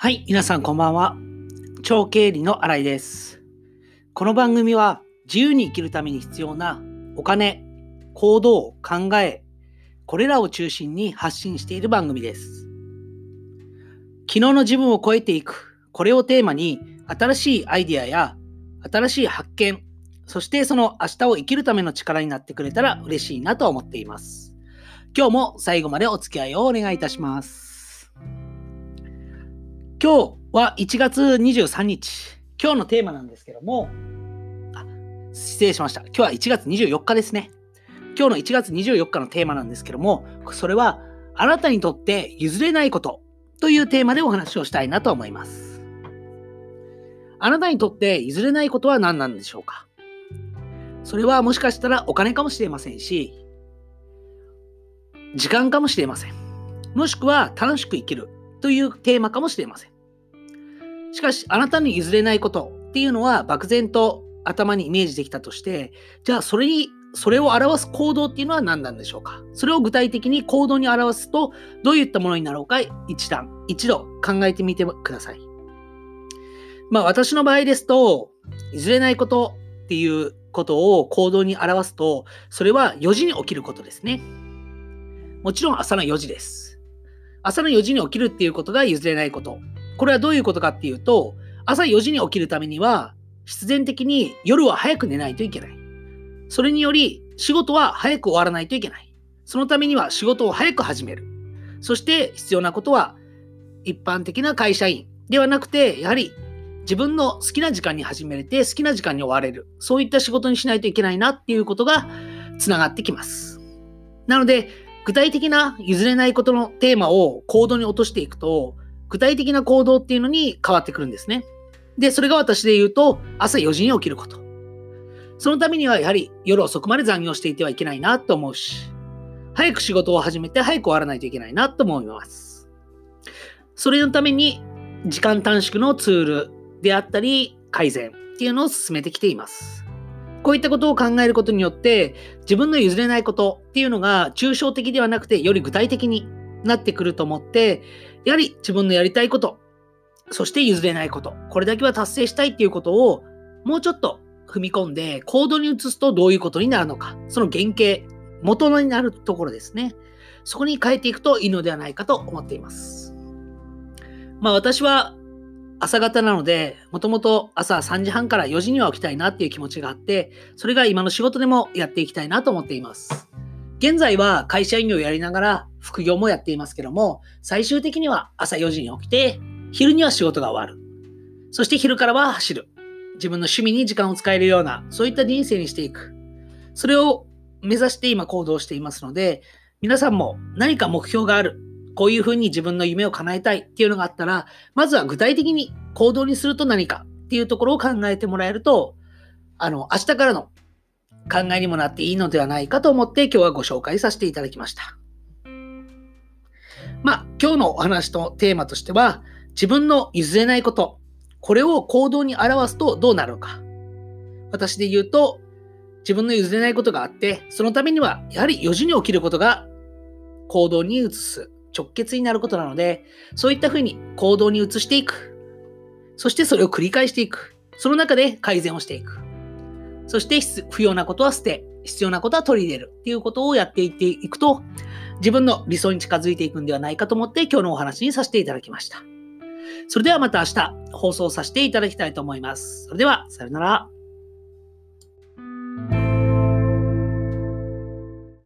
はい、皆さんこんばんは。超経理の新井です。この番組は自由に生きるために必要なお金、行動、考え、これらを中心に発信している番組です。昨日の自分を超えていく、これをテーマに新しいアイデアや新しい発見、そしてその明日を生きるための力になってくれたら嬉しいなと思っています。今日も最後までお付き合いをお願いいたします。今日は1月23日。今日のテーマなんですけども、あ失礼しました。今日は1月24日ですね。今日の1月24日のテーマなんですけども、それはあなたにとって譲れないことというテーマでお話をしたいなと思います。あなたにとって譲れないことは何なんでしょうか？それはもしかしたらお金かもしれませんし、時間かもしれません。もしくは楽しく生きるというテーマかもしれません。しかし、あなたに譲れないことっていうのは漠然と頭にイメージできたとして、じゃあそれに、それを表す行動っていうのは何なんでしょうか？それを具体的に行動に表すとどういったものになろうか？一段、一度考えてみてください。まあ私の場合ですと、譲れないことっていうことを行動に表すと、それは4時に起きることですね。もちろん朝の4時です。朝の4時に起きるっていうことが譲れないこと。これはどういうことかっていうと、朝4時に起きるためには、必然的に夜は早く寝ないといけない。それにより、仕事は早く終わらないといけない。そのためには仕事を早く始める。そして必要なことは、一般的な会社員ではなくて、やはり自分の好きな時間に始めれて、好きな時間に終われる。そういった仕事にしないといけないなっていうことがつながってきます。なので、具体的な譲れないことのテーマを行動に落としていくと、具体的な行動っていうのに変わってくるんですね。で、それが私で言うと、朝4時に起きること。そのためにはやはり夜遅くまで残業していてはいけないなと思うし、早く仕事を始めて早く終わらないといけないなと思います。それのために時間短縮のツールであったり改善っていうのを進めてきています。こういったことを考えることによって自分の譲れないことっていうのが抽象的ではなくてより具体的になってくると思ってやはり自分のやりたいことそして譲れないことこれだけは達成したいっていうことをもうちょっと踏み込んで行動に移すとどういうことになるのかその原型元のになるところですねそこに変えていくといいのではないかと思っていますまあ私は朝方なので、もともと朝3時半から4時には起きたいなっていう気持ちがあって、それが今の仕事でもやっていきたいなと思っています。現在は会社員をやりながら副業もやっていますけども、最終的には朝4時に起きて、昼には仕事が終わる。そして昼からは走る。自分の趣味に時間を使えるような、そういった人生にしていく。それを目指して今行動していますので、皆さんも何か目標がある。こういうふうに自分の夢を叶えたいっていうのがあったら、まずは具体的に行動にすると何かっていうところを考えてもらえると、あの、明日からの考えにもなっていいのではないかと思って今日はご紹介させていただきました。まあ、今日のお話とテーマとしては、自分の譲れないこと、これを行動に表すとどうなるのか。私で言うと、自分の譲れないことがあって、そのためにはやはり4時に起きることが行動に移す直結になることなので、そういったふうに行動に移していく。そしてそれを繰り返していく。その中で改善をしていく。そして不要なことは捨て、必要なことは取り入れるっていうことをやっていっていくと、自分の理想に近づいていくんではないかと思って今日のお話にさせていただきました。それではまた明日放送させていただきたいと思います。それでは、さよなら。